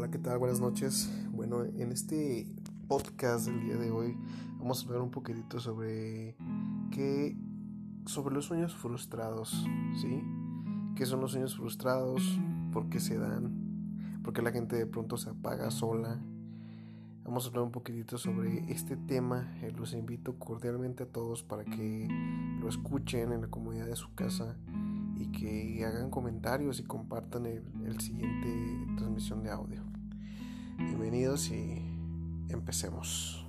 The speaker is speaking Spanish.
Hola, ¿qué tal? Buenas noches. Bueno, en este podcast del día de hoy vamos a hablar un poquitito sobre qué sobre los sueños frustrados, ¿sí? ¿Qué son los sueños frustrados? ¿Por qué se dan? ¿Por qué la gente de pronto se apaga sola? Vamos a hablar un poquitito sobre este tema. Eh, los invito cordialmente a todos para que lo escuchen en la comunidad de su casa y que hagan comentarios y compartan el, el siguiente transmisión de audio. Bienvenidos y empecemos.